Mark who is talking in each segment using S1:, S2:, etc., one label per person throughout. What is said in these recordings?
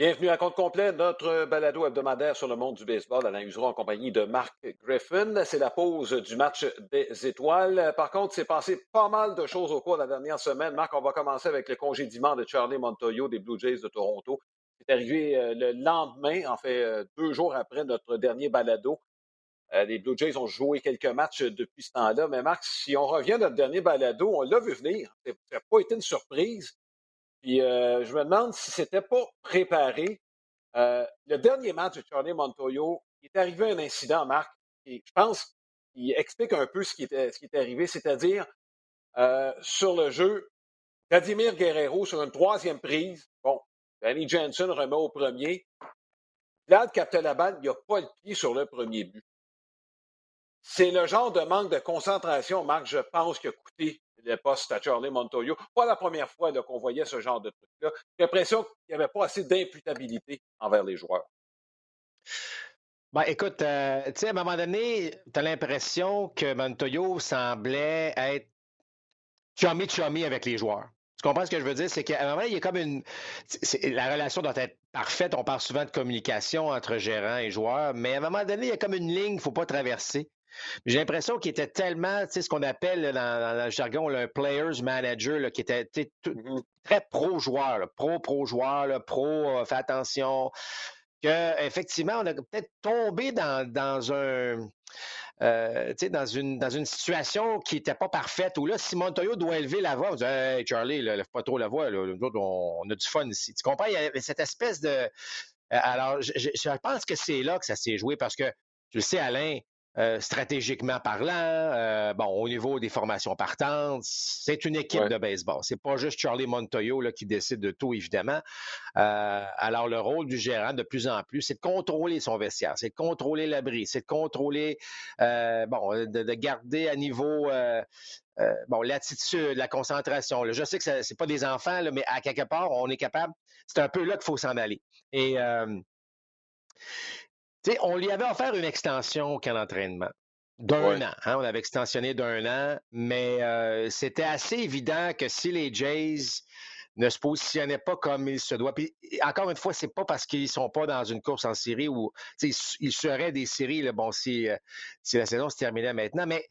S1: Bienvenue à compte complet, notre balado hebdomadaire sur le monde du baseball. Alain Usereau en compagnie de Marc Griffin. C'est la pause du match des étoiles. Par contre, c'est passé pas mal de choses au cours de la dernière semaine. Marc, on va commencer avec le congédiement de Charlie Montoyo des Blue Jays de Toronto. C'est arrivé euh, le lendemain, en fait, euh, deux jours après notre dernier balado. Euh, les Blue Jays ont joué quelques matchs depuis ce temps-là. Mais Marc, si on revient à notre dernier balado, on l'a vu venir. Ça n'a pas été une surprise. Puis euh, je me demande si c'était pas préparé. Euh, le dernier match de Charlie Montoyo, il est arrivé un incident, Marc, et je pense qu'il explique un peu ce qui était, ce qui est arrivé, c'est-à-dire euh, sur le jeu, Vladimir Guerrero sur une troisième prise, bon, Danny Jensen remet au premier. Vlad capte la balle, il n'a pas le pied sur le premier but. C'est le genre de manque de concentration, Marc, je pense, qui a coûté le poste à Charlie Montoyo. Pas la première fois qu'on voyait ce genre de truc-là. J'ai l'impression qu'il n'y avait pas assez d'imputabilité envers les joueurs.
S2: Ben, écoute, euh, tu sais, à un moment donné, tu as l'impression que Montoyo semblait être chummy-chummy avec les joueurs. Tu comprends ce que je veux dire? C'est qu'à un moment, il y a comme une. La relation doit être parfaite. On parle souvent de communication entre gérant et joueur, mais à un moment donné, il y a comme une ligne qu'il ne faut pas traverser. J'ai l'impression qu'il était tellement, tu sais, ce qu'on appelle dans, le jargon le players manager, qui était mm-hmm. très pro-joueur, pro-pro-joueur, pro, euh, fait attention, qu'effectivement, on a peut-être tombé dans, dans un. Euh, dans, une, dans une situation qui n'était pas parfaite, où là, si Montoyo doit élever la voix, on dit Hey, Charlie, lève pas trop la voix, là. on, a du fun ici. Tu comprends? Il y avait cette espèce de. Euh, alors, je, je pense que c'est là que ça s'est joué parce que, tu le sais, Alain, euh, stratégiquement parlant, euh, bon, au niveau des formations partantes, c'est une équipe de baseball. C'est pas juste Charlie Montoyo là, qui décide de tout, évidemment. Euh, alors, le rôle du gérant, de plus en plus, c'est de contrôler son vestiaire, c'est de contrôler l'abri, c'est de contrôler, bon, de, garder à niveau bon, l'attitude, la concentration. Je sais que ce n'est pas des enfants, là, mais à quelque part, on est capable. C'est un peu là qu'il faut s'en aller. Et on lui avait offert une extension au camp d'entraînement d'un an. Hein, on avait extensionné d'un an, mais euh, c'était assez évident que si les Jays ne se positionnaient pas comme il se doit. Puis encore une fois, c'est pas parce qu'ils sont pas dans une course en série où ils seraient des séries, là, bon, si, euh, si la saison se terminait maintenant, mais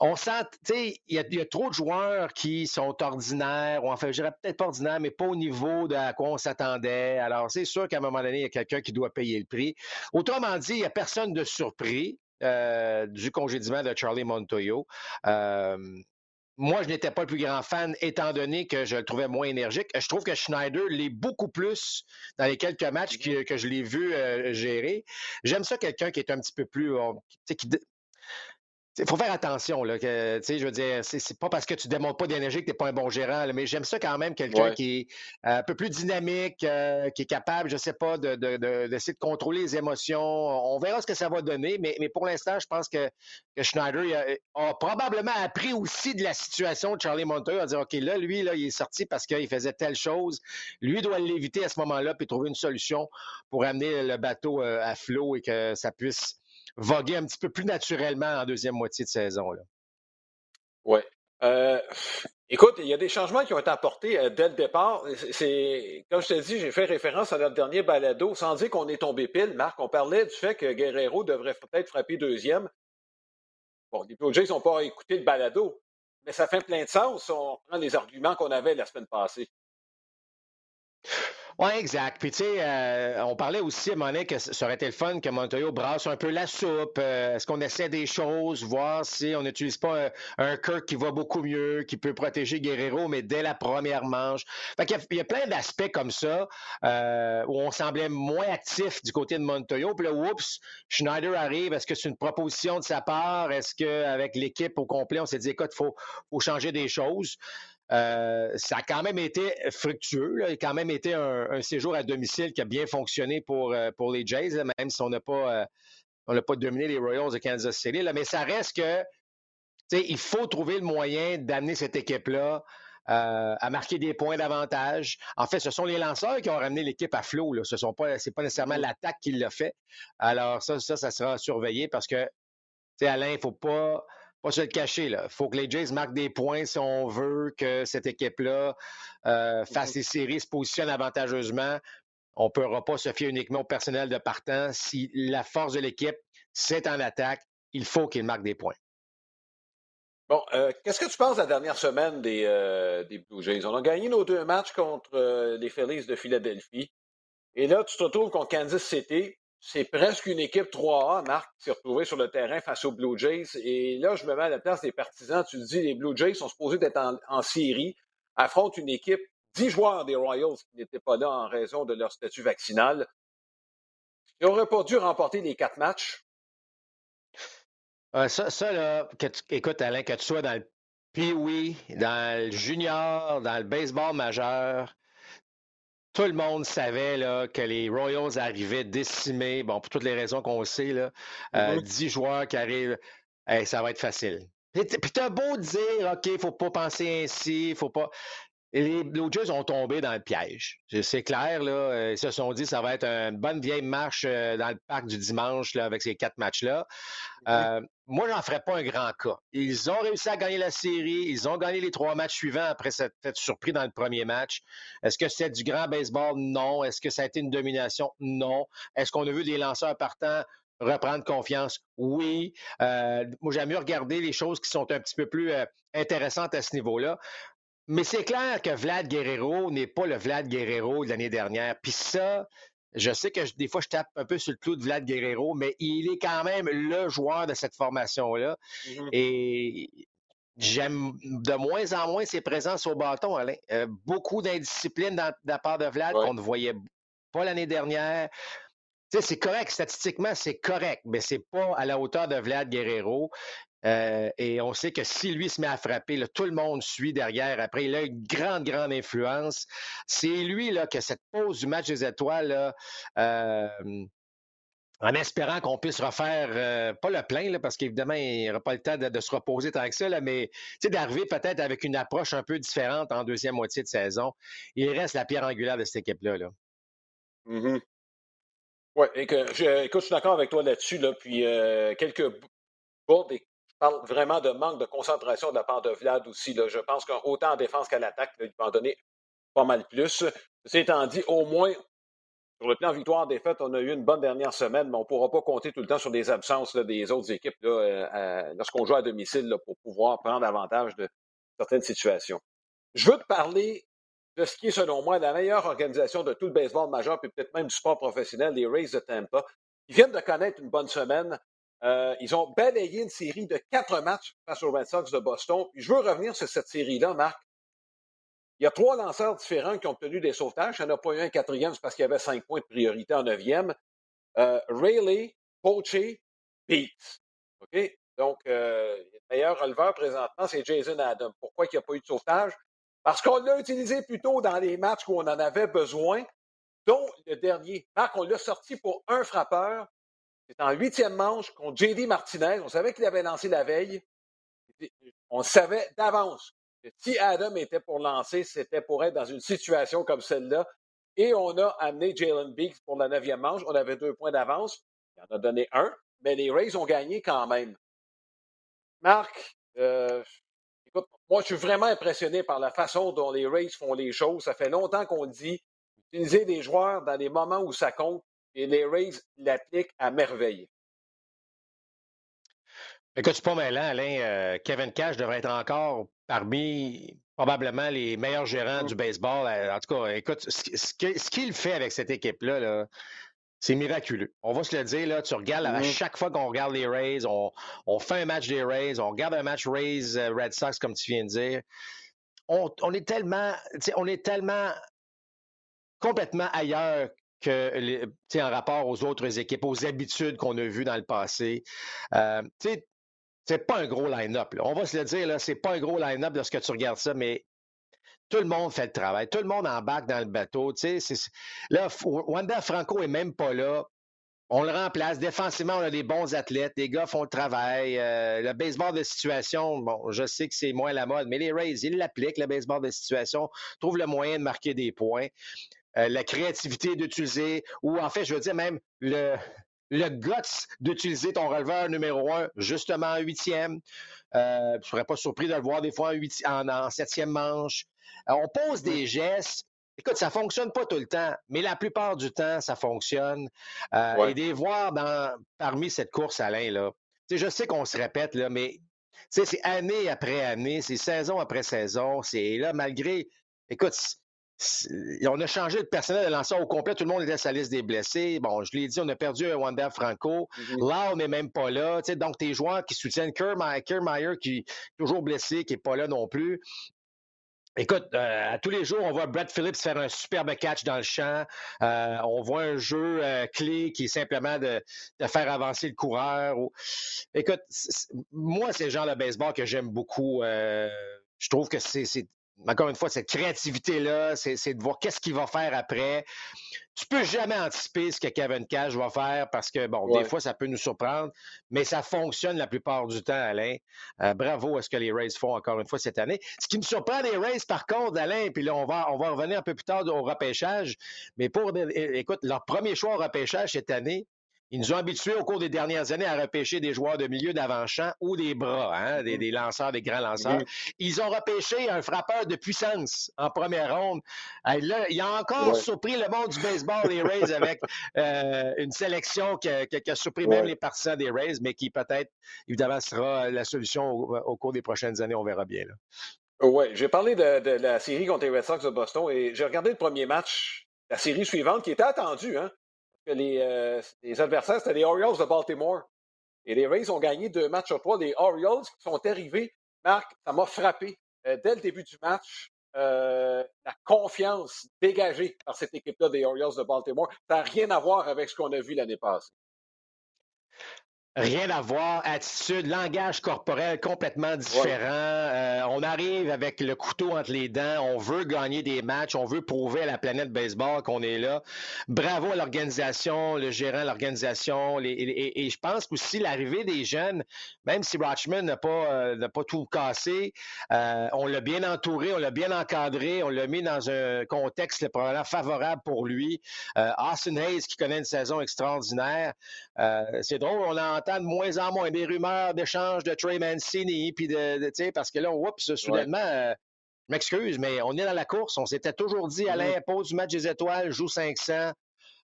S2: on sent, tu sais, il y, a trop de joueurs qui sont ordinaires, ou enfin, je dirais peut-être pas ordinaires, mais pas au niveau de à quoi on s'attendait. Alors, c'est sûr qu'à un moment donné, il y a quelqu'un qui doit payer le prix. Autrement dit, il n'y a personne de surpris euh, du congédiement de Charlie Montoyo. Euh, moi, je n'étais pas le plus grand fan, étant donné que je le trouvais moins énergique. Je trouve que Schneider l'est beaucoup plus dans les quelques matchs que, que je l'ai vu euh, gérer. J'aime ça, quelqu'un qui est un petit peu plus, qui, il faut faire attention, là. Que, je veux dire, c'est pas parce que tu démontres pas d'énergie que tu n'es pas un bon gérant, mais j'aime ça quand même, quelqu'un qui est euh, un peu plus dynamique, euh, qui est capable, je sais pas, d'essayer de, de, de, contrôler les émotions. On verra ce que ça va donner, mais, mais pour l'instant, je pense que, que Schneider a, probablement appris aussi de la situation de Charlie Montoya, à dire, OK, là, lui, là, il est sorti parce qu'il faisait telle chose. Lui doit l'éviter à ce moment-là, puis trouver une solution pour amener le bateau euh, à flot et que ça puisse voguer un petit peu plus naturellement en deuxième moitié de saison.
S1: Oui. Euh, écoute, il y a des changements qui ont été apportés euh, dès le départ. C'est, comme je te dis, j'ai fait référence à notre dernier balado, sans dire qu'on est tombé pile, Marc. On parlait du fait que Guerrero devrait peut-être frapper deuxième. Bon, les Blue Jays n'ont pas écouté le balado, mais ça fait plein de sens. On prend les arguments qu'on avait la semaine passée.
S2: Oui, exact. Puis, tu sais, euh, on parlait aussi à un donné que ça aurait été le fun que Montoyo brasse un peu la soupe. Euh, est-ce qu'on essaie des choses, voir si on n'utilise pas un, Kirk qui va beaucoup mieux, qui peut protéger Guerrero, mais dès la première manche. Fait qu'il y, a, plein d'aspects comme ça euh, où on semblait moins actif du côté de Montoyo. Puis là, oups, Schneider arrive. Est-ce que c'est une proposition de sa part? Est-ce qu'avec l'équipe au complet, on s'est dit, écoute, il faut, faut changer des choses? Euh, ça a quand même été fructueux. Il a quand même été un, séjour à domicile qui a bien fonctionné pour, euh, pour les Jays, même si on n'a pas, euh, on pas dominé les Royals de Kansas City. mais ça reste que il faut trouver le moyen d'amener cette équipe-là à marquer des points d'avantage. En fait, ce sont les lanceurs qui ont ramené l'équipe à flot. Ce n'est pas, pas nécessairement l'attaque qui l'a fait. Alors ça, ça, ça sera surveillé parce que, Alain, il ne faut pas pas se le cacher. Il faut que les Jays marquent des points si on veut que cette équipe-là euh, fasse mm-hmm. les séries, se positionne avantageusement. On ne pourra pas se fier uniquement au personnel de partant. Si la force de l'équipe, c'est en attaque, il faut qu'il marque des points.
S1: Bon, euh, qu'est-ce que tu penses de la dernière semaine des, euh, des, Blue Jays? On a gagné nos deux matchs contre les Phillies de Philadelphie. Et là, tu te retrouves contre Kansas City. C'est presque une équipe 3A, Marc, qui s'est retrouvée sur le terrain face aux Blue Jays. Et là, je me mets à la place des partisans. Tu dis, les Blue Jays sont supposés être en, série, affrontent une équipe, 10 joueurs des Royals qui n'étaient pas là en raison de leur statut vaccinal. Ils n'auraient pas dû remporter les quatre matchs
S2: ça, ça, là, écoute, Alain, que tu sois dans le pee dans le junior, dans le baseball majeur, tout le monde savait là, que les Royals arrivaient décimés, bon, pour toutes les raisons qu'on sait, là, 10 euh, joueurs qui arrivent, ça va être facile. Puis t'as beau dire, OK, il ne faut pas penser ainsi, faut pas les Blue Jays ont tombé dans le piège. C'est clair, là. Euh, ils se sont dit ça va être une bonne vieille marche euh, dans le parc du dimanche là, avec ces quatre matchs-là. Euh, moi, j'en ferais pas un grand cas. Ils ont réussi à gagner la série. Ils ont gagné les trois matchs suivants après s'être fait surpris dans le premier match. Est-ce que c'est du grand baseball? Non. Est-ce que ça a été une domination? Non. Est-ce qu'on a vu des lanceurs partants reprendre confiance? Oui. moi, j'aime mieux regarder les choses qui sont un petit peu plus intéressantes à ce niveau-là. Mais c'est clair que Vlad Guerrero n'est pas le Vlad Guerrero de l'année dernière. Puis ça, je sais que des fois, je tape un peu sur le clou de Vlad Guerrero, mais il est quand même le joueur de cette formation-là. Mm-hmm. Et j'aime de moins en moins ses présences au bâton, Alain. Euh, beaucoup d'indiscipline de la part de Vlad qu'on ne voyait pas l'année dernière. C'est correct, statistiquement, c'est correct, mais c'est pas à la hauteur de Vlad Guerrero. Euh, et on sait que si lui se met à frapper, tout le monde suit derrière. Après, il a une grande, grande influence. C'est lui là, que cette pause du match des étoiles, euh, en espérant qu'on puisse refaire, euh, pas le plein, parce qu'évidemment, il n'y aura pas le temps de, se reposer tant que ça, là, mais d'arriver peut-être avec une approche un peu différente en deuxième moitié de saison. Il reste la pierre angulaire de cette équipe-là. Là.
S1: Mm-hmm. Oui, écoute, je suis d'accord avec toi là-dessus. Là, puis quelques bouts et parle vraiment de manque de concentration de la part de Vlad aussi. Là. Je pense qu'autant en défense qu'à l'attaque, il va en donner pas mal plus. Ceci étant dit, au moins, sur le plan victoire-défaite, on a eu une bonne dernière semaine, mais on ne pourra pas compter tout le temps sur des absences des autres équipes euh, lorsqu'on joue à domicile pour pouvoir prendre avantage de certaines situations. Je veux te parler de ce qui est, selon moi, la meilleure organisation de tout le baseball majeur, puis peut-être même du sport professionnel, les Rays de Tampa. Ils viennent de connaître une bonne semaine. Euh, ils ont balayé une série de quatre matchs face aux Red Sox de Boston. je veux revenir sur cette série-là, Marc. Il y a trois lanceurs différents qui ont obtenu des sauvetages. Il n'y en a pas eu un quatrième, c'est parce qu'il y avait cinq points de priorité en neuvième. Euh, Rayleigh, Poche, Beats. OK? Donc, euh, le meilleur releveur présentement, c'est Jason Adam. Pourquoi il n'y a pas eu de sauvetage? Parce qu'on l'a utilisé plutôt dans les matchs où on en avait besoin, dont le dernier. Marc, on l'a sorti pour un frappeur c'est en huitième manche contre J.D. Martinez. On savait qu'il avait lancé la veille. On savait d'avance que si Adam était pour lancer, c'était pour être dans une situation comme celle-là. Et on a amené Jalen Beeks pour la neuvième manche. On avait deux points d'avance. Il en a donné un, mais les Rays ont gagné quand même. Marc, euh, écoute, moi, je suis vraiment impressionné par la façon dont les Rays font les choses. Ça fait longtemps qu'on dit utiliser des joueurs dans les moments où ça compte. Et les Rays l'appliquent à merveille.
S2: Écoute, pas mal, Alain. Euh, Kevin Cash devrait être encore parmi probablement les meilleurs gérants mm. du baseball. Euh, en tout cas, écoute, ce, qu'il fait avec cette équipe-là, c'est miraculeux. On va se le dire, là, tu regardes, à mm. chaque fois qu'on regarde les Rays, on, fait un match des Rays, on regarde un match Rays-Red euh, Sox, comme tu viens de dire. On, on est tellement, on est tellement complètement ailleurs en rapport aux autres équipes, aux habitudes qu'on a vues dans le passé. Euh, c'est pas un gros line-up. On va se le dire, là, c'est pas un gros line-up lorsque tu regardes ça, mais tout le monde fait le travail. Tout le monde embarque dans le bateau. Wanda Franco est même pas là. On le remplace. Défensivement, on a des bons athlètes. Les gars font le travail. Euh, le baseball de situation, bon, je sais que c'est moins la mode, mais les Rays, ils l'appliquent, le baseball de situation, trouvent le moyen de marquer des points. Euh, la créativité d'utiliser, ou en fait, je veux dire même le, le guts d'utiliser ton releveur numéro un, justement en huitième. Euh, je ne serais pas surpris de le voir des fois en, en, septième manche. Euh, on pose des gestes. Écoute, ça ne fonctionne pas tout le temps, mais la plupart du temps, ça fonctionne. Euh, et de voir dans, parmi cette course, Alain, là, je sais qu'on se répète, là, mais c'est année après année, c'est saison après saison. C'est là, malgré. Écoute, on a changé de personnel de lanceur au complet. Tout le monde était sur la liste des blessés. Bon, je l'ai dit, on a perdu un Wanda Franco. Mm-hmm. Là, on n'est même pas là. donc, tes joueurs qui soutiennent Kiermaier, qui est toujours blessé, qui n'est pas là non plus. Écoute, euh, à tous les jours, on voit Brad Phillips faire un superbe catch dans le champ. Euh, on voit un jeu euh, clé qui est simplement de, faire avancer le coureur. Écoute, moi, c'est le genre de baseball que j'aime beaucoup. je trouve que c'est encore une fois, cette créativité-là, c'est de voir qu'est-ce qu'il va faire après. Tu peux jamais anticiper ce que Kevin Cash va faire parce que, bon, des fois, ça peut nous surprendre, mais ça fonctionne la plupart du temps, Alain. Euh, bravo à ce que les Rays font encore une fois cette année. Ce qui me surprend des Rays, par contre, Alain, puis là, on va, on va revenir un peu plus tard au repêchage, mais pour, écoute, leur premier choix au repêchage cette année, ils nous ont habitués au cours des dernières années à repêcher des joueurs de milieu d'avant-champ ou des bras, hein, des, mm-hmm. lanceurs, des grands lanceurs. Ils ont repêché un frappeur de puissance en première ronde. là, il a encore surpris le monde du baseball, les Rays, avec euh, une sélection qui a, surpris même les partisans des Rays, mais qui peut-être, évidemment, sera la solution au, cours des prochaines années. On verra bien.
S1: Oui, j'ai parlé de, de, la série contre les Red Sox de Boston et j'ai regardé le premier match, la série suivante, qui était attendue. Hein? Que euh, les, adversaires, c'était les Orioles de Baltimore. Et les Rays ont gagné deux matchs sur trois. Les Orioles qui sont arrivés, Marc, ça m'a frappé. Euh, dès le début du match, euh, la confiance dégagée par cette équipe-là des Orioles de Baltimore, ça n'a rien à voir avec ce qu'on a vu l'année passée.
S2: Rien à voir, attitude, langage corporel complètement différent. Euh, on arrive avec le couteau entre les dents, on veut gagner des matchs, on veut prouver à la planète baseball qu'on est là. Bravo à l'organisation, le gérant, l'organisation. Et, je pense qu'aussi l'arrivée des jeunes, même si Rochman n'a pas, euh, pas tout cassé, euh, on l'a bien entouré, on l'a bien encadré, on l'a mis dans un contexte probablement favorable pour lui. Austin Hayes qui connaît une saison extraordinaire. C'est drôle, on a de moins en moins des rumeurs d'échange de Trey Mancini, puis de, parce que là, oups, soudainement, euh, je m'excuse, mais on est dans la course. On s'était toujours dit, à mm-hmm. pose du match des étoiles, joue 500.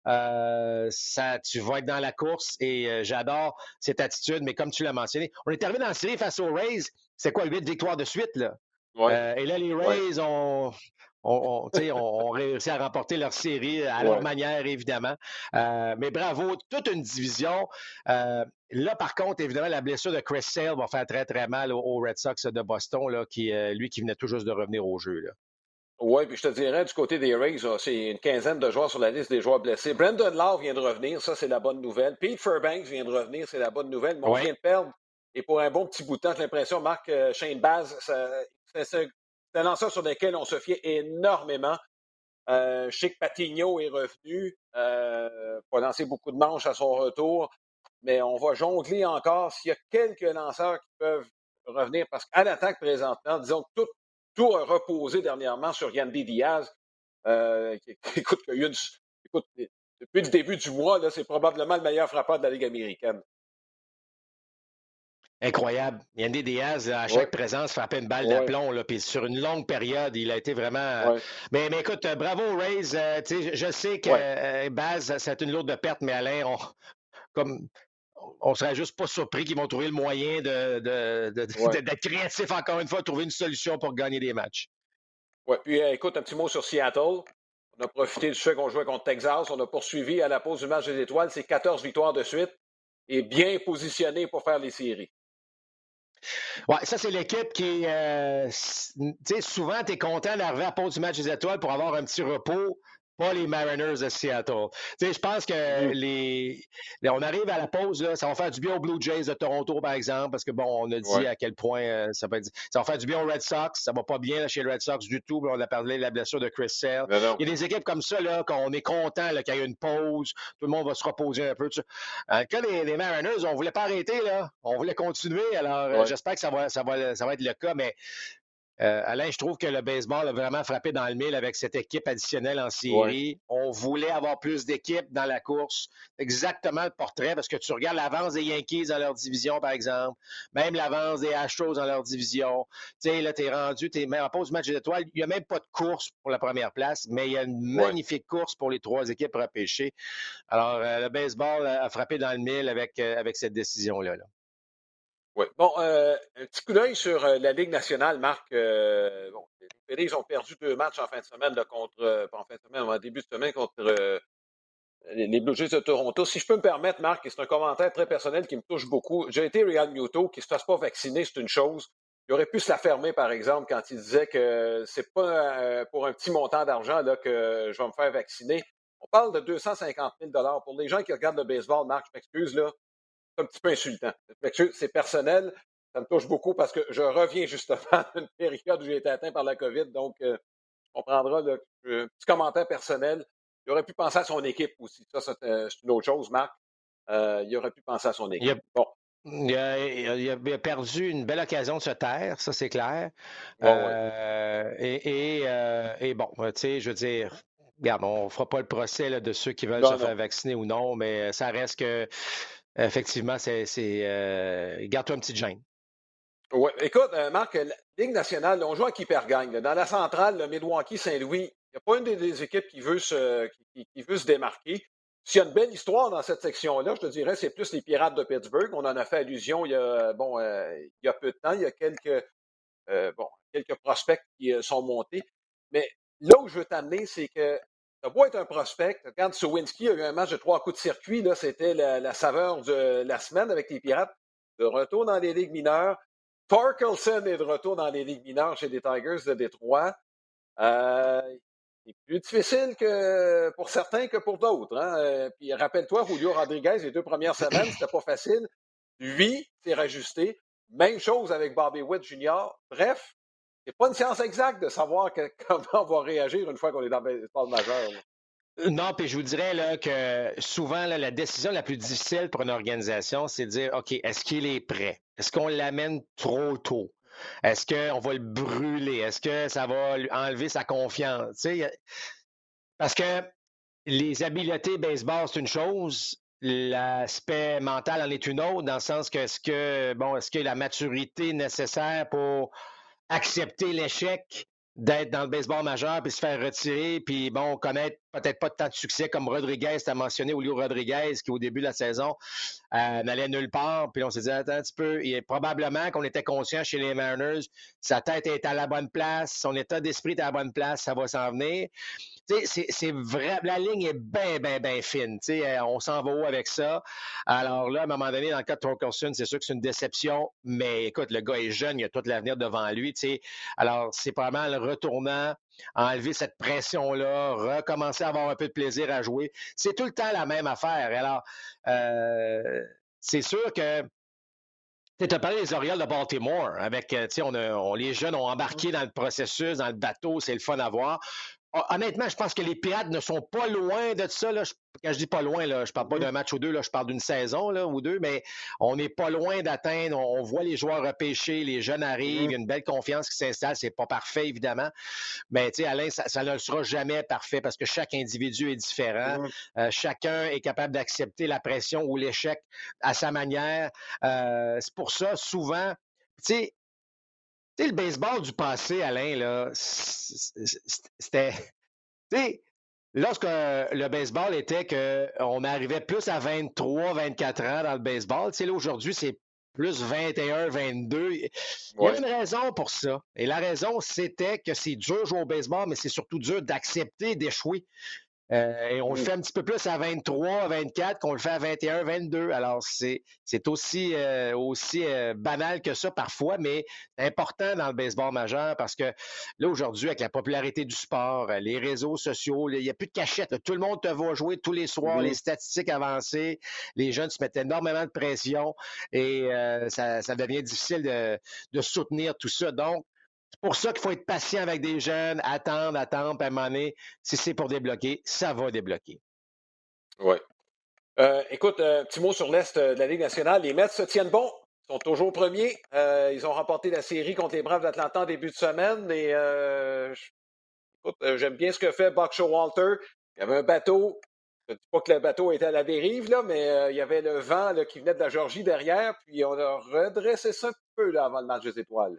S2: Euh, ça, tu vas être dans la course et euh, j'adore cette attitude, mais comme tu l'as mentionné, on est arrivé dans la série face aux Rays. C'est quoi, huit victoires de suite, là? et là, les Rays ont, on, on, réussi à remporter leur série à leur manière, évidemment. Euh, mais bravo, toute une division. Euh, là, par contre, évidemment, la blessure de Chris Sale va faire très, très mal aux, Red Sox de Boston, là, qui, euh, lui qui venait tout juste de revenir au jeu.
S1: Oui, puis je te dirais, du côté des Rays, c'est une quinzaine de joueurs sur la liste des joueurs blessés. Brandon Love vient de revenir, ça, c'est la bonne nouvelle. Pete Fairbanks vient de revenir, c'est la bonne nouvelle. Mais on vient de perdre. Et pour un bon petit bout de temps, j'ai l'impression, Marc Shane Baz, c'est c'est un lanceur sur lequel on se fiait énormément. Euh, que Patigno est revenu, euh, pour lancer beaucoup de manches à son retour, mais on va jongler encore s'il y a quelques lanceurs qui peuvent revenir, parce qu'à l'attaque présentement, disons que tout, a reposé dernièrement sur Yandy Diaz. Euh, écoute, depuis le début du mois, c'est probablement le meilleur frappeur de la Ligue américaine.
S2: Incroyable. Yandy Diaz, à chaque présence, frappait une balle d'aplomb. Puis sur une longue période, il a été vraiment. Euh, mais, écoute, euh, bravo, Rays. Euh, je sais que Baz, c'est une lourde perte, mais Alain, on, comme, on serait juste pas surpris qu'ils vont trouver le moyen d'être de, de, créatif encore une fois, trouver une solution pour gagner des matchs.
S1: Oui, puis écoute, un petit mot sur Seattle. On a profité du fait qu'on jouait contre Texas. On a poursuivi à la pause du match des étoiles. C'est 14 victoires de suite et bien positionné pour faire les séries.
S2: Oui, ça, c'est l'équipe qui euh, tu sais, souvent, tu es content d'arriver à pause du match des étoiles pour avoir un petit repos pas les Mariners de Seattle. Tu sais, je pense que mm. les, on arrive à la pause, là, ça va faire du bien aux Blue Jays de Toronto, par exemple, parce que bon, on a dit à quel point euh, ça, va, ça va faire du bien aux Red Sox. Ça va pas bien chez les Red Sox du tout. On a parlé de la blessure de Chris Sale. Il y a des équipes comme ça, là, qu'on est content qu'il y ait une pause, tout le monde va se reposer un peu. En le cas des, Mariners, on voulait pas arrêter, là. On voulait continuer. Alors, euh, j'espère que ça va, ça, va, ça va être le cas, mais Euh, Alain, je trouve que le baseball a vraiment frappé dans le mille avec cette équipe additionnelle en série. On voulait avoir plus d'équipes dans la course. Exactement le portrait, parce que tu regardes l'avance des Yankees dans leur division, par exemple, même l'avance des Astros dans leur division. Tu sais, là, tu es rendu, tu es même en pause match d'étoiles. Il n'y a même pas de course pour la première place, mais il y a une magnifique course pour les trois équipes repêchées. Alors, euh, le baseball a frappé dans le mille avec, euh, avec cette décision-là. Là.
S1: Bon, euh, un petit coup d'œil sur euh, la Ligue nationale, Marc. Euh, bon, les Phillies ont perdu deux matchs en fin de semaine contre, pas en fin de semaine, en début de semaine contre les Blue Jays de Toronto. Si je peux me permettre, Marc, et c'est un commentaire très personnel qui me touche beaucoup. J'ai été Real Muto, qui ne se fasse pas vacciner, c'est une chose. Il aurait pu se la fermer, par exemple, quand il disait que c'est pas pour un petit montant d'argent que je vais me faire vacciner. On parle de 250 000 Pour les gens qui regardent le baseball, Marc, je m'excuse, là, un petit peu insultant. C'est personnel. Ça me touche beaucoup parce que je reviens justement d'une période où j'ai été atteint par la COVID. Donc, euh, on prendra le, petit commentaire personnel. Il aurait pu penser à son équipe aussi. Ça, c'est euh, une autre chose, Marc. Euh, il aurait pu penser à son équipe. Il a,
S2: bon. il, a, perdu une belle occasion de se taire, ça c'est clair. et, bon, tu sais, je veux dire, regarde, on ne fera pas le procès de ceux qui veulent se faire vacciner ou non, mais ça reste que Effectivement, c'est. Euh, Garde-toi un petit gêne.
S1: Oui. Écoute, euh, Marc, la Ligue nationale, on joue à qui perd gagne. Dans la centrale, le Milwaukee-Saint-Louis, il n'y a pas une des, équipes qui veut se, qui, veut se démarquer. S'il y a une belle histoire dans cette section-là, je te dirais, c'est plus les Pirates de Pittsburgh. On en a fait allusion il y a, bon, euh, il y a peu de temps. Il y a quelques, bon, quelques prospects qui sont montés. Mais là où je veux t'amener, c'est que ça beau être un prospect. Quand Sowinski a eu un match de trois coups de circuit, là, c'était la, saveur de la semaine avec les Pirates. De retour dans les ligues mineures. Torkelson est de retour dans les ligues mineures chez les Tigers de Détroit. Euh, c'est plus difficile que pour certains que pour d'autres. Hein. Euh, puis rappelle-toi, Julio Rodriguez, les deux premières semaines, c'était pas facile. Lui s'est rajusté. Même chose avec Bobby Witt Jr. Bref, c'est pas une science exacte de savoir comment on va réagir une fois qu'on est dans le baseball majeur.
S2: Non, puis je vous dirais que souvent, la décision la plus difficile pour une organisation, c'est de dire OK, est-ce qu'il est prêt? Est-ce qu'on l'amène trop tôt? Est-ce qu'on va le brûler? Est-ce que ça va lui enlever sa confiance? parce que les habiletés baseball, c'est une chose, l'aspect mental en est une autre, dans le sens que que bon, est-ce que la maturité nécessaire pour accepter l'échec d'être dans le baseball majeur puis se faire retirer puis bon connaître peut-être pas tant de succès comme Rodriguez t'a mentionné Julio Rodriguez qui au début de la saison euh, n'allait nulle part puis on s'est dit attends un petit peu et probablement qu'on était conscient chez les Mariners sa tête est à la bonne place son état d'esprit est à la bonne place ça va s'en venir c'est vrai, la ligne est bien, bien, bien fine. Euh, on s'en va haut avec ça? Alors là, à un moment donné, dans le cas de Torkelson, c'est sûr que c'est une déception, mais écoute, le gars est jeune, il a tout l'avenir devant lui. Alors, c'est pas mal retournant, enlever cette pression-là, recommencer à avoir un peu de plaisir à jouer. C'est tout le temps la même affaire. Alors, euh, c'est sûr que tu as parlé des Orioles de Baltimore. Avec, euh, on, les jeunes ont embarqué dans le processus, dans le bateau, c'est le fun à voir. Honnêtement, je pense que les Pirates ne sont pas loin de ça. Là. quand je dis pas loin, là, je parle pas mm-hmm. d'un match ou deux, là, je parle d'une saison là, ou deux, mais on n'est pas loin d'atteindre. On, voit les joueurs repêchés, les jeunes arrivent, mm-hmm. il y a une belle confiance qui s'installe. C'est pas parfait, évidemment. Mais Alain, ça, ça, ne sera jamais parfait parce que chaque individu est différent. Mm-hmm. Euh, chacun est capable d'accepter la pression ou l'échec à sa manière. Euh, c'est pour ça, souvent, tu sais, le baseball du passé, Alain, là, c'était. Tu sais, lorsque le baseball était qu'on arrivait plus à 23, 24 ans dans le baseball, tu sais, là, aujourd'hui, c'est plus 21, 22. Il y a une raison pour ça. Et la raison, c'était que c'est dur de jouer au baseball, mais c'est surtout dur d'accepter d'échouer. Euh, et on le fait un petit peu plus à 23, 24 qu'on le fait à 21, 22. Alors, c'est, aussi, euh, aussi euh, banal que ça parfois, mais important dans le baseball majeur parce que là, aujourd'hui, avec la popularité du sport, les réseaux sociaux, il n'y a plus de cachette. Tout le monde te voit jouer tous les soirs, les statistiques avancées, les jeunes se mettent énormément de pression et ça, ça, devient difficile de, de soutenir tout ça. Donc, c'est pour ça qu'il faut être patient avec des jeunes, attendre, attendre, puis à si c'est pour débloquer, ça va débloquer.
S1: Oui. Euh, écoute, un euh, petit mot sur l'Est euh, de la Ligue nationale. Les Mets se tiennent bon, sont toujours premiers. Ils ont remporté la série contre les Braves d'Atlanta en début de semaine. Et j'aime bien ce que fait Buck Walter. Il y avait un bateau. Je ne dis pas que le bateau était à la dérive, là, mais il y avait le vent qui venait de la Georgie derrière. Puis on a redressé ça un peu avant le match des étoiles.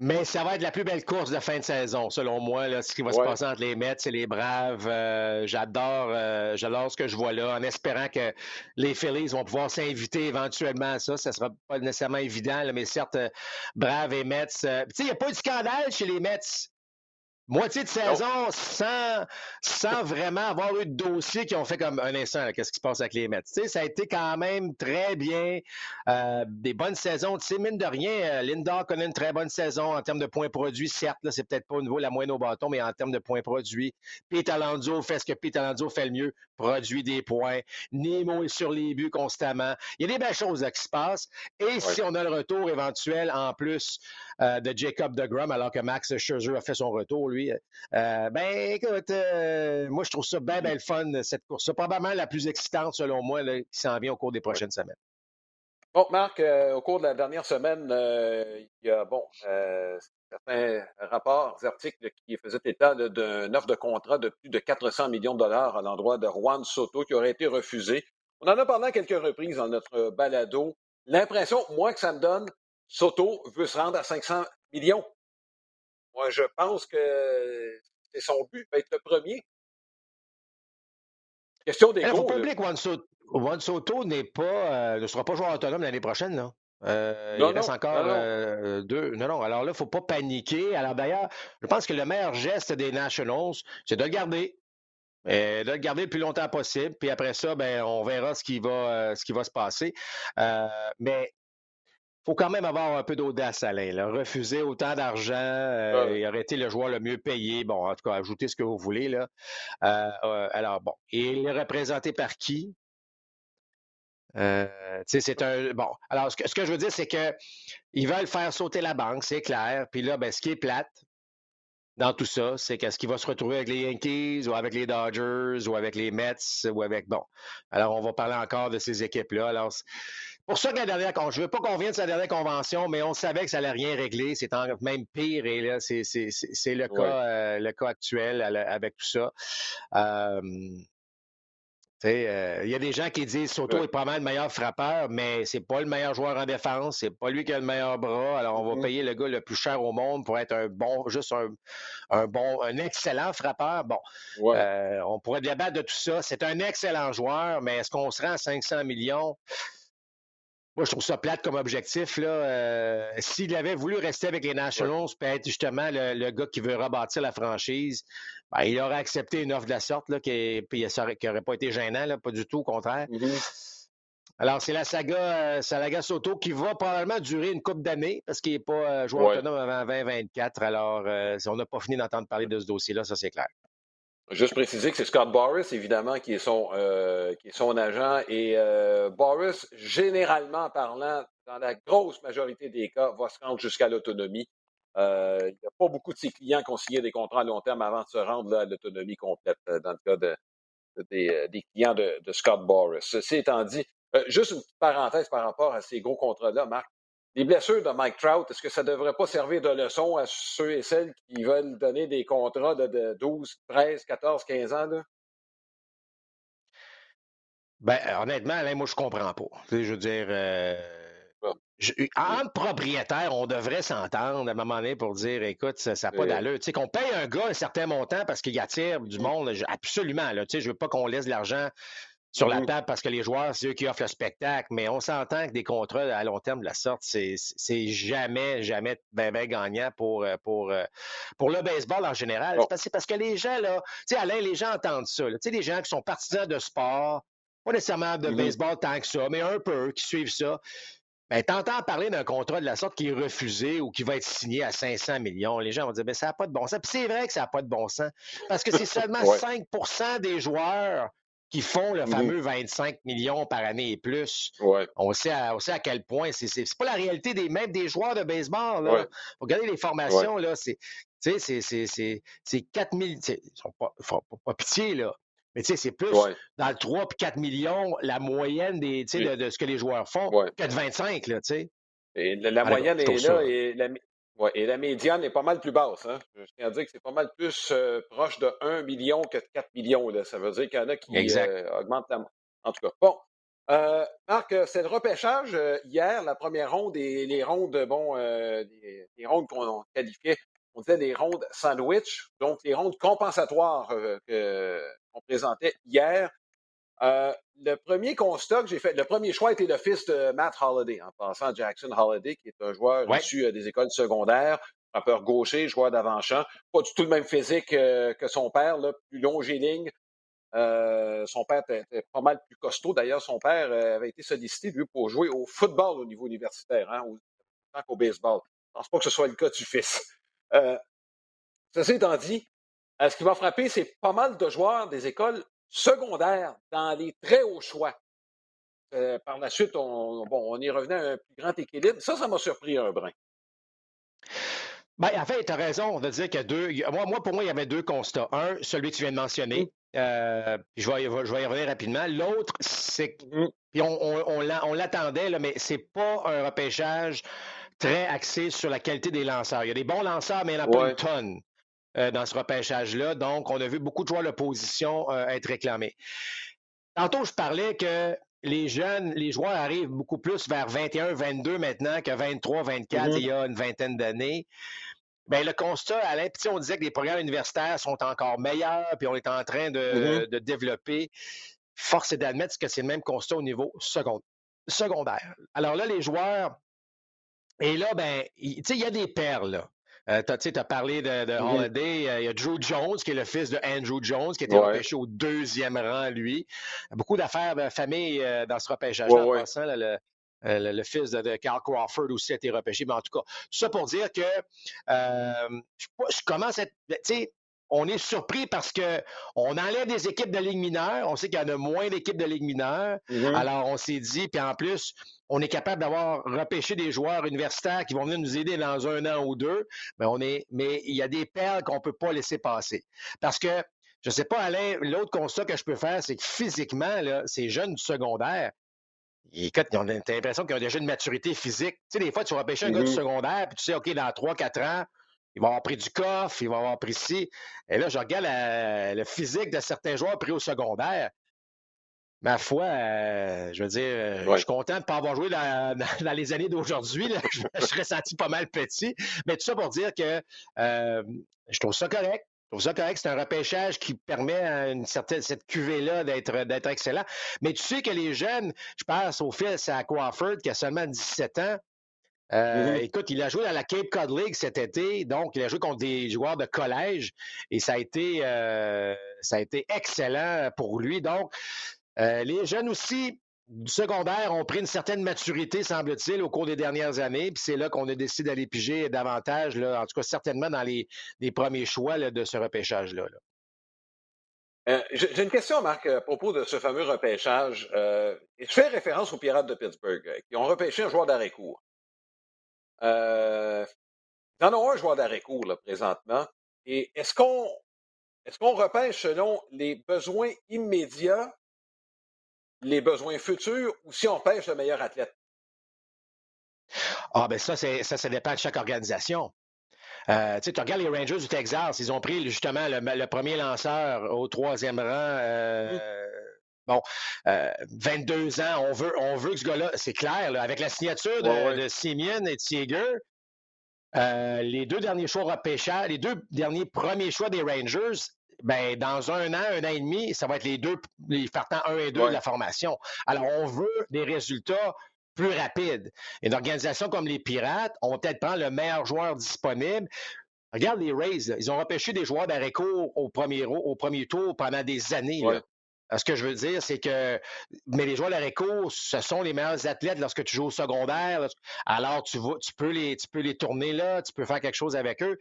S2: Mais ça va être la plus belle course de fin de saison, selon moi, là, ce qui va se passer entre les Mets et les Braves. Euh, j'adore, euh, j'adore ce que je vois là, en espérant que les Phillies vont pouvoir s'inviter éventuellement à ça. Ça ne sera pas nécessairement évident, mais certes, euh, Braves et Mets. tu sais, il n'y a pas eu de scandale chez les Mets. Moitié de saison sans, sans vraiment avoir eu de dossiers qui ont fait comme un instant, qu'est-ce qui se passe avec les Mets. Tu sais, ça a été quand même très bien. Euh, des bonnes saisons. Tu sais, mine de rien, euh, Linda connaît une très bonne saison en termes de points produits. Certes, là, c'est peut-être pas au niveau la moyenne au bâton, mais en termes de points produits. Pete Alonso fait ce que Pete Alonso fait le mieux, produit des points. Nemo est sur les buts constamment. Il y a des belles choses qui se passent. Et si on a le retour éventuel en plus euh, de Jacob DeGrom, alors que Max Scherzer a fait son retour, lui. Euh, ben, écoute, euh, moi, je trouve ça bien, bien le fun, cette course. C'est probablement la plus excitante, selon moi, qui s'en vient au cours des prochaines semaines.
S1: Bon, Marc, au cours de la dernière semaine, il y a, bon, certains rapports, articles qui faisaient état d'une offre de contrat de plus de 400 millions de dollars à l'endroit de Juan Soto qui aurait été refusé. On en a parlé à quelques reprises dans notre balado. L'impression, moi, que ça me donne, Soto veut se rendre à 500 millions. Moi, je pense que c'est son but, va être le premier. Question des
S2: oublier que Juan Soto, n'est pas, euh, ne sera pas joueur autonome l'année prochaine. Là. Euh, il reste encore euh, deux. Non, non. Alors là, il ne faut pas paniquer. Alors d'ailleurs, je pense que le meilleur geste des Nationals, c'est de le garder. de le garder le plus longtemps possible. Puis après ça, ben, on verra ce qui va, ce qui va se passer. mais faut quand même avoir un peu d'audace, Alain. Refuser autant d'argent, euh, il aurait été le joueur le mieux payé. Bon, en tout cas, ajoutez ce que vous voulez. Là. Euh, euh, alors, bon. Et il est représenté par qui? c'est un. Bon. Alors, ce que, ce que je veux dire, c'est qu'ils veulent faire sauter la banque, c'est clair. Puis là, ben, ce qui est plate, dans tout ça, c'est qu'est-ce qu'il va se retrouver avec les Yankees ou avec les Dodgers ou avec les Mets ou avec bon. Alors on va parler encore de ces équipes-là. Alors pour ça que la dernière, je veux pas qu'on vienne de sa dernière convention, mais on savait que ça allait rien régler. C'est même pire et là, c'est le cas, euh, le cas actuel avec tout ça. Euh, il y a des gens qui disent Soto est pas mal le meilleur frappeur, mais c'est pas le meilleur joueur en défense, c'est pas lui qui a le meilleur bras. Alors on va payer le gars le plus cher au monde pour être un bon, juste un, bon, un excellent frappeur. Bon, euh, on pourrait débattre de tout ça. C'est un excellent joueur, mais est-ce qu'on se rend à 500 millions? Moi, je trouve ça plate comme objectif. Là. Euh, s'il avait voulu rester avec les Nationals, peut être justement le, gars qui veut rebâtir la franchise, ben, il aurait accepté une offre de la sorte, là, qui n'aurait pas été gênant, là, pas du tout, au contraire. Mm-hmm. Alors, c'est la saga, euh, saga Soto qui va probablement durer une couple d'années parce qu'il n'est pas euh, joueur autonome avant 2024. Alors, on n'a pas fini d'entendre parler de ce dossier-là, ça c'est clair.
S1: Juste préciser que c'est Scott Boris, évidemment, qui est son, euh, qui est son agent. Et euh, Boris, généralement parlant, dans la grosse majorité des cas, va se rendre jusqu'à l'autonomie. Euh, il n'y a pas beaucoup de ses clients qui ont signé des contrats à long terme avant de se rendre à l'autonomie complète, dans le cas de, des, clients de, de, Scott Boris. Ceci étant dit, juste une petite parenthèse par rapport à ces gros contrats-là, Marc. Les blessures de Mike Trout, est-ce que ça ne devrait pas servir de leçon à ceux et celles qui veulent donner des contrats de, 12, 13, 14, 15 ans? Là?
S2: Ben, honnêtement, Alain, moi, je comprends pas. je veux dire, euh, entre propriétaires, on devrait s'entendre à un moment donné pour dire, écoute, ça n'a pas d'allure. Tu sais, qu'on paye un gars un certain montant parce qu'il attire du monde, absolument. Là, tu sais, je veux pas qu'on laisse l'argent sur la mmh table parce que les joueurs, c'est eux qui offrent le spectacle. Mais on s'entend que des contrats à long terme de la sorte, c'est jamais, jamais bien ben gagnant pour, euh, pour, euh, pour le baseball en général. C'est parce que les gens, là, tu sais, Alain, les gens entendent ça. Tu sais, les gens qui sont partisans de sport, pas nécessairement de mmh baseball tant que ça, mais un peu, qui suivent ça. Ben, t'entends parler d'un contrat de la sorte qui est refusé ou qui va être signé à 500 millions. Les gens vont dire, ben, ça n'a pas de bon sens. Puis c'est vrai que ça n'a pas de bon sens. Parce que c'est seulement 5% des joueurs qui font le fameux 25 millions par année et plus. On, sait à, on sait à quel point. C'est, c'est, pas la réalité des, même des joueurs de baseball. Là. Regardez les formations, là, c'est, c'est, c'est, c'est, 4 000. Ils sont pas, pas, pitié, là. Mais tu sais, c'est plus dans le 3 puis 4 millions la moyenne des, de, ce que les joueurs font que de 25, là, tu sais.
S1: Et la, moyenne est là et la, et la médiane est pas mal plus basse. Hein? Je tiens à dire que c'est pas mal plus euh, proche de 1 million que de 4 millions. Là. Ça veut dire qu'il y en a qui euh, augmentent la... En tout cas, bon. Euh, Marc, c'est le repêchage hier, la première ronde et les rondes, bon, les, rondes qu'on qualifiait, on disait des rondes sandwich, donc les rondes compensatoires qu'on présentait hier. Euh, le premier constat que j'ai fait, le premier choix était le fils de Matt Holliday, en passant Jackson Holliday, qui est un joueur issu euh, des écoles secondaires, rappeur gaucher, joueur d'avant-champ, pas du tout le même physique euh, que son père, là, plus longiligne. son père était, pas mal plus costaud. D'ailleurs, son père avait été sollicité, lui, pour jouer au football au niveau universitaire, hein, autant qu'au baseball. Je pense pas que ce soit le cas du fils. ceci étant dit, ce qui va frapper, c'est pas mal de joueurs des écoles secondaire dans les très hauts choix. Euh, par la suite, on, bon, on est revenu à un plus grand équilibre. Ça, ça m'a surpris un brin.
S2: Ben, en fait, tu as raison de dire qu'il y a deux. Moi, moi, pour moi, il y avait deux constats. Un, celui que tu viens de mentionner. Mmh. Euh, je, vais, je vais y revenir rapidement. L'autre, c'est mmh. puis on, on, on l'attendait, mais c'est pas un repêchage très axé sur la qualité des lanceurs. Il y a des bons lanceurs, mais il n'y en a pas une tonne. Euh, dans ce repêchage-là. Donc, on a vu beaucoup de joueurs de position euh, être réclamés. Tantôt, je parlais que les jeunes, les joueurs arrivent beaucoup plus vers 21, 22 maintenant que 23, 24 mm-hmm. il y a une vingtaine d'années. Bien, le constat, Alain, puis on disait que les programmes universitaires sont encore meilleurs, puis on est en train de, mm-hmm. développer. Force est d'admettre que c'est le même constat au niveau secondaire. Alors là, les joueurs, et là, ben, il y a des perles. Là. Euh, tu as parlé de, de mm-hmm. Holiday. Euh, il y a Drew Jones, qui est le fils de Andrew Jones, qui a été repêché au deuxième rang, lui. Beaucoup d'affaires de famille euh, dans ce repêchage-là, en passant. le, fils de, Carl Crawford aussi a été repêché. Mais en tout cas, tout ça pour dire que je, commence à être. Ben, tu sais, on est surpris parce que on enlève des équipes de ligue mineure. On sait qu'il y en a moins d'équipes de ligue mineure. Mm-hmm. Alors, on s'est dit, puis en plus, on est capable d'avoir repêché des joueurs universitaires qui vont venir nous aider dans un an ou deux, mais on est, mais il y a des perles qu'on peut pas laisser passer. Parce que, je sais pas, Alain, l'autre constat que je peux faire, c'est que physiquement, là, ces jeunes du secondaire, écoute, ils ont l'impression qu'ils ont déjà une maturité physique. Tu sais, des fois, tu vas repêcher un gars du mm-hmm. secondaire, puis tu sais, OK, dans trois, quatre ans, il va avoir pris du coffre, il va avoir pris ci. Et là, je regarde le physique de certains joueurs pris au secondaire ma foi, euh, je veux dire, euh, je suis content de ne pas avoir joué dans, les années d'aujourd'hui. Je, serais senti pas mal petit. Mais tout ça pour dire que euh, je trouve ça correct. Je trouve ça correct. C'est un repêchage qui permet à une certaine, cette cuvée-là d'être, d'être excellent. Mais tu sais que les jeunes, je pense au fils à Crawford qui a seulement 17 ans. Mm-hmm. Écoute, il a joué dans la Cape Cod League cet été, donc il a joué contre des joueurs de collège et ça a été, ça a été excellent pour lui. Donc, euh, les jeunes aussi du secondaire ont pris une certaine maturité, semble-t-il, au cours des dernières années. Puis c'est là qu'on a décidé d'aller piger davantage, là, en tout cas certainement dans les, premiers choix de ce repêchage-là.
S1: Euh, j'ai une question, Marc, à propos de ce fameux repêchage. Euh, je fais référence aux Pirates de Pittsburgh, qui ont repêché un joueur d'arrêt court. Euh, ils en ont un joueur d'arrêt court, là, présentement. Et est-ce qu'on est-ce qu'on repêche selon les besoins immédiats les besoins futurs ou si on pêche le meilleur athlète?
S2: Ah, ben ça, ça, ça dépend de chaque organisation. Euh, tu regardes les Rangers du Texas, ils ont pris justement le, premier lanceur au troisième rang. Euh, mmh. Bon, 22 euh, ans, on veut, on veut que ce gars-là, c'est clair, avec la signature de, Simeon et de Seager, les deux derniers choix repêchage, les deux derniers premiers choix des Rangers, ben, dans un an, un an et demi, ça va être les deux, les partants 1 et 2 de la formation. Alors, on veut des résultats plus rapides. Une organisation comme les Pirates, on va peut-être prendre le meilleur joueur disponible. Regarde les Rays, ils ont repêché des joueurs d'arrêt court au premier, au premier tour pendant des années. Ce que je veux dire, c'est que mais les joueurs d'arrêt court, ce sont les meilleurs athlètes lorsque tu joues au secondaire. Alors, tu, peux les, tu peux les tourner là, tu peux faire quelque chose avec eux.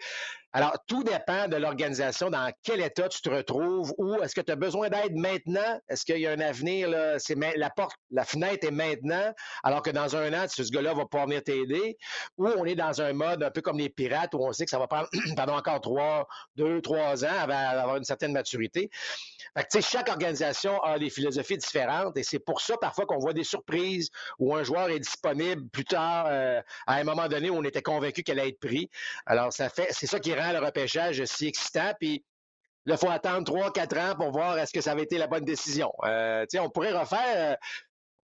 S2: Alors, tout dépend de l'organisation, dans quel état tu te retrouves, ou est-ce que tu as besoin d'aide maintenant? Est-ce qu'il y a un avenir? Là, c'est la porte, la fenêtre est maintenant. alors que dans un an, ce gars-là va pouvoir venir t'aider, ou on est dans un mode un peu comme les pirates où on sait que ça va prendre encore trois, deux, trois ans avant d'avoir une certaine maturité. Fait chaque organisation a des philosophies différentes et c'est pour ça parfois qu'on voit des surprises où un joueur est disponible plus tard euh, à un moment donné où on était convaincu qu'elle allait être pris. Alors, ça fait, c'est ça qui rend le repêchage si excitant. Puis, il faut attendre trois, quatre ans pour voir est-ce que ça avait été la bonne décision. Euh, on pourrait refaire, euh,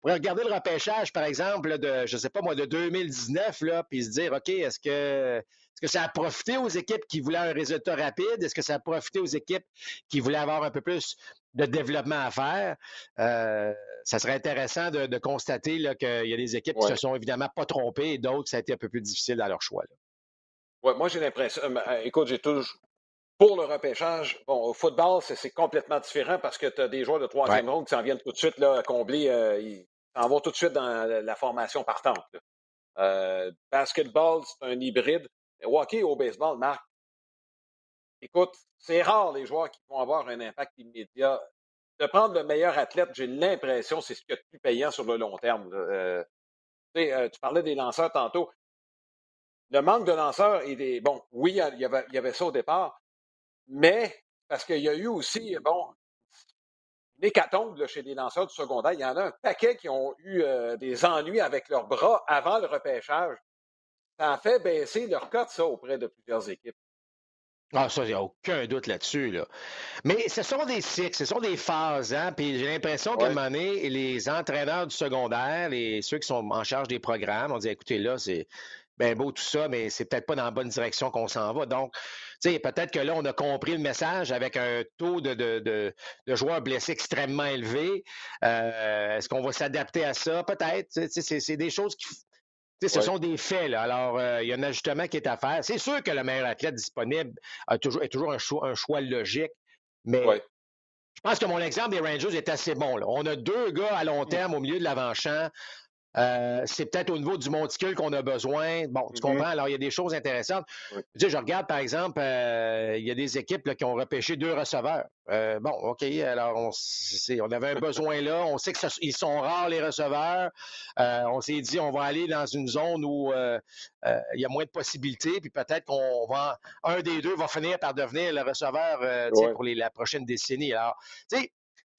S2: pourrait regarder le repêchage, par exemple, de, je sais pas moi, de 2019, là, puis se dire, OK, est-ce que, est-ce que ça a profité aux équipes qui voulaient un résultat rapide? Est-ce que ça a profité aux équipes qui voulaient avoir un peu plus de développement à faire? Euh, ça serait intéressant de, constater qu'il y a des équipes qui se sont évidemment pas trompées et d'autres, ça a été un peu plus difficile dans leur choix.
S1: Ouais, moi, j'ai l'impression. écoute, j'ai toujours pour le repêchage, bon, au football, c'est complètement différent parce que tu as des joueurs de troisième ronde qui s'en viennent tout de suite là, combler, euh, ils s'en vont tout de suite dans la, formation partante. Euh, basketball, c'est un hybride. Hockey au baseball, Marc, écoute, c'est rare les joueurs qui vont avoir un impact immédiat. De prendre le meilleur athlète, j'ai l'impression c'est ce qui est le plus payant sur le long terme. Euh, tu parlais des lanceurs tantôt. Le manque de lanceurs, est, bon, oui, il y, avait, ça au départ, mais, parce qu'il y a eu aussi, bon, une hécatombe chez les lanceurs du secondaire. Il y en a un paquet qui ont eu euh, des ennuis avec leurs bras avant le repêchage. Ça a fait baisser leur cote, ça, auprès de plusieurs équipes.
S2: Ah, ça, il n'y a aucun doute là-dessus. Là. Mais ce sont des cycles, ce sont des phases. Hein? Puis j'ai l'impression qu'à un moment donné, les entraîneurs du secondaire, les, ceux qui sont en charge des programmes, on dit écoutez, là, c'est bien beau tout ça, mais c'est peut-être pas dans la bonne direction qu'on s'en va. Donc, tu sais, peut-être que là, on a compris le message avec un taux de, de, de, joueurs blessés extrêmement élevé. Euh, est-ce qu'on va s'adapter à ça? Peut-être. C'est des choses qui. Ce sont des faits. Là. Alors, euh, il y a un ajustement qui est à faire. C'est sûr que le meilleur athlète disponible a toujours, est toujours un choix, un choix logique, mais je pense que mon exemple des Rangers est assez bon. Là. On a deux gars à long mmh. terme au milieu de l'avant-champ. Euh, c'est peut-être au niveau du monticule qu'on a besoin. Bon, tu mm-hmm. comprends? Alors, il y a des choses intéressantes. je regarde, par exemple, euh, il y a des équipes qui ont repêché deux receveurs. Euh, bon, OK, alors on, on avait un besoin là. On sait qu'ils sont rares, les receveurs. on s'est dit, on va aller dans une zone où il y a moins de possibilités, puis peut-être qu'on va, un des deux va finir par devenir le receveur pour les, la prochaine décennie. Alors, tu sais,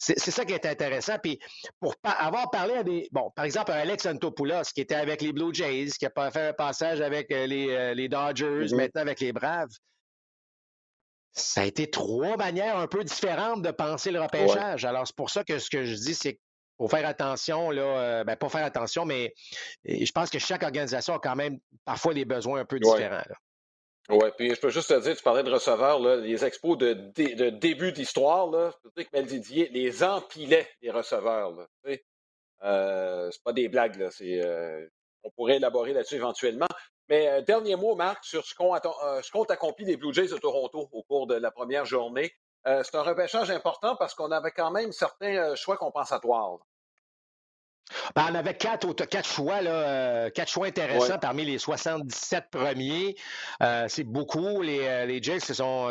S2: c'est ça qui est intéressant. Puis pour avoir parlé à des. Bon, par exemple, Alex Antopoulos, qui était avec les Blue Jays, qui a fait un passage avec euh, euh, les, Dodgers, mm-hmm. maintenant avec les Braves. Ça a été trois manières un peu différentes de penser le repêchage. Alors, c'est pour ça que ce que je dis, c'est faut faire attention, là, euh, ben, pas faire attention, mais je pense que chaque organisation a quand même parfois des besoins un peu différents.
S1: Oui, puis je peux juste te dire, tu parlais de receveurs, les expos de, début d'histoire, je peux dire que Mel Didier les empilait, les receveurs. Là, euh, c'est pas des blagues, là, euh, on pourrait élaborer là-dessus éventuellement. Mais euh, dernier mot, Marc, sur ce qu'ont, euh, ce qu'ont accompli les Blue Jays de Toronto au cours de la première journée. c'est un repêchage important parce qu'on avait quand même certains choix compensatoires.
S2: Ben, on avait quatre, quatre choix, là, euh, quatre choix intéressants parmi les 77 premiers. Euh, c'est beaucoup. Les, euh, les Jays, ce sont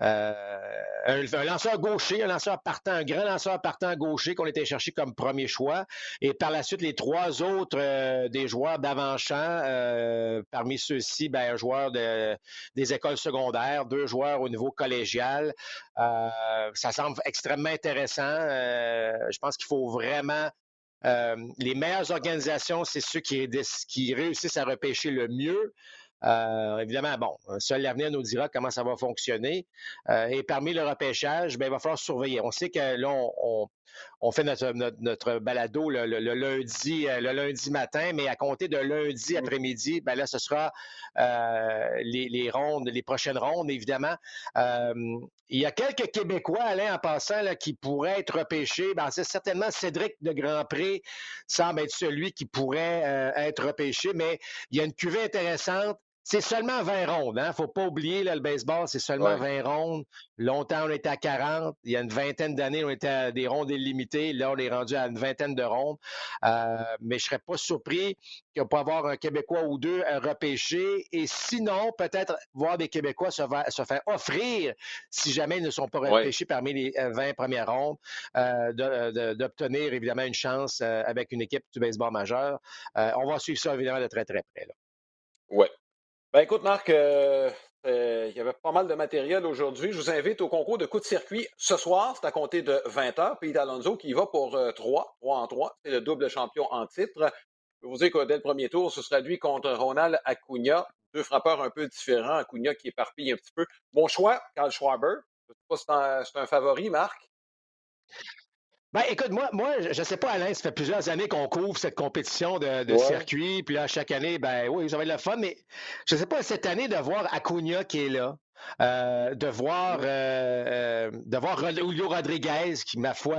S2: un, lanceur gaucher, un lanceur partant, un grand lanceur partant gaucher qu'on était cherché comme premier choix. Et par la suite, les trois autres des joueurs d'avant-champ, parmi ceux-ci, ben, un joueur de, des écoles secondaires, deux joueurs au niveau collégial. ça semble extrêmement intéressant. je pense qu'il faut vraiment euh, les meilleures organisations, c'est ceux qui, qui, réussissent à repêcher le mieux. Euh, évidemment, bon, seul l'avenir nous dira comment ça va fonctionner. Euh, et parmi le repêchage, ben, il va falloir surveiller. On sait que là, on, on fait notre, notre, balado le, lundi, euh, le lundi matin, mais à compter de lundi après-midi, ben là, ce sera euh, les, rondes, les prochaines rondes, évidemment. Euh, il y a quelques Québécois, Alain, en passant, là, qui pourraient être repêchés. Ben, c'est certainement Cédric de Grandpré semble être celui qui pourrait être repêché, mais il y a une cuvée intéressante c'est seulement 20 rondes. Il hein? ne faut pas oublier, là, le baseball, c'est seulement 20 rondes. Longtemps, on était à 40. Il y a une vingtaine d'années, on était à des rondes illimitées. Là, on est rendu à une vingtaine de rondes. Euh, mais je ne serais pas surpris qu'il n'y ait avoir un Québécois ou deux à repêcher. Et sinon, peut-être voir des Québécois se, faire offrir, si jamais ils ne sont pas repêchés parmi les 20 euh, premières rondes, euh, d'obtenir évidemment une chance avec une équipe du baseball majeur. on va suivre ça évidemment de très, très près.
S1: Oui, ben écoute, Marc, euh, euh, il y avait pas mal de matériel aujourd'hui. Je vous invite au concours de coup de circuit ce soir. C'est à compter de 20 h. Puis d'Alonso qui va pour 3, euh, 3 en 3. C'est le double champion en titre. Je vous dire que dès le premier tour, ce sera lui contre Ronald Acuna. Deux frappeurs un peu différents. Acuna qui éparpille un petit peu. Mon choix, Carl Schwarber. Je sais pas si c'est un favori, Marc.
S2: Ben, écoute, moi, moi je ne sais pas, Alain, ça fait plusieurs années qu'on couvre cette compétition de, circuit. Puis là, chaque année, ben oui, ça va être le fun, mais je ne sais pas, cette année, de voir Acuna qui est là, euh, de voir, euh, euh, de voir Julio Rodriguez qui, ma foi,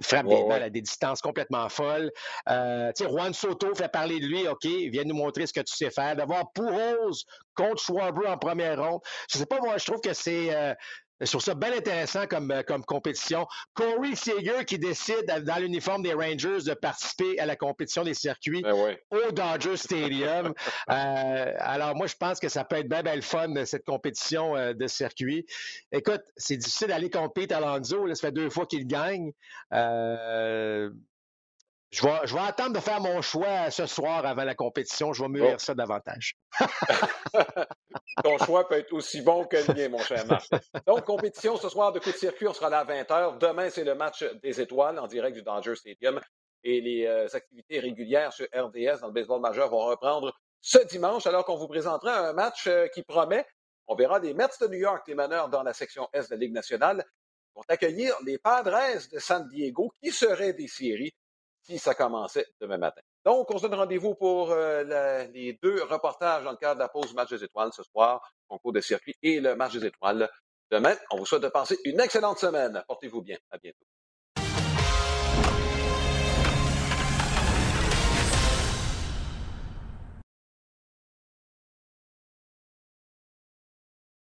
S2: frappe des balles à des distances complètement folles. Euh, Juan Soto fait parler de lui, OK, viens nous montrer ce que tu sais faire. D'avoir Pouros contre Schwarber en première ronde. Je sais pas, moi, je trouve que c'est je trouve ça bien intéressant comme, euh, comme compétition. Corey Seager qui décide, dans l'uniforme des Rangers, de participer à la compétition des circuits ben au Dodger Stadium. Euh, alors, moi, je pense que ça peut être bien, bien le fun, cette compétition euh, de circuit. Écoute, c'est difficile d'aller compéter à Alonso. ça fait deux fois qu'il gagne. Je, vais, je vais attendre de faire mon choix ce soir avant la compétition. Je vais mûrir ça davantage.
S1: Ton choix peut être aussi bon que le mien, mon cher Marc. Donc, compétition ce soir de coup de circuit, on sera là à 20h. Demain, c'est le match des étoiles en direct du Dodger Stadium. Et les euh, activités régulières sur RDS dans le baseball majeur vont reprendre ce dimanche, alors qu'on vous présentera un match euh, qui promet. On verra les Mets de New York, les meneurs dans la section Est de la Ligue nationale, vont accueillir les Padres de San Diego, qui seraient des séries si ça commençait demain matin. Donc, on se donne rendez-vous pour euh, les deux reportages dans le cadre de la pause match des étoiles ce soir, concours de circuit et le match des étoiles demain. On vous souhaite de passer une excellente semaine. Portez-vous bien. À bientôt.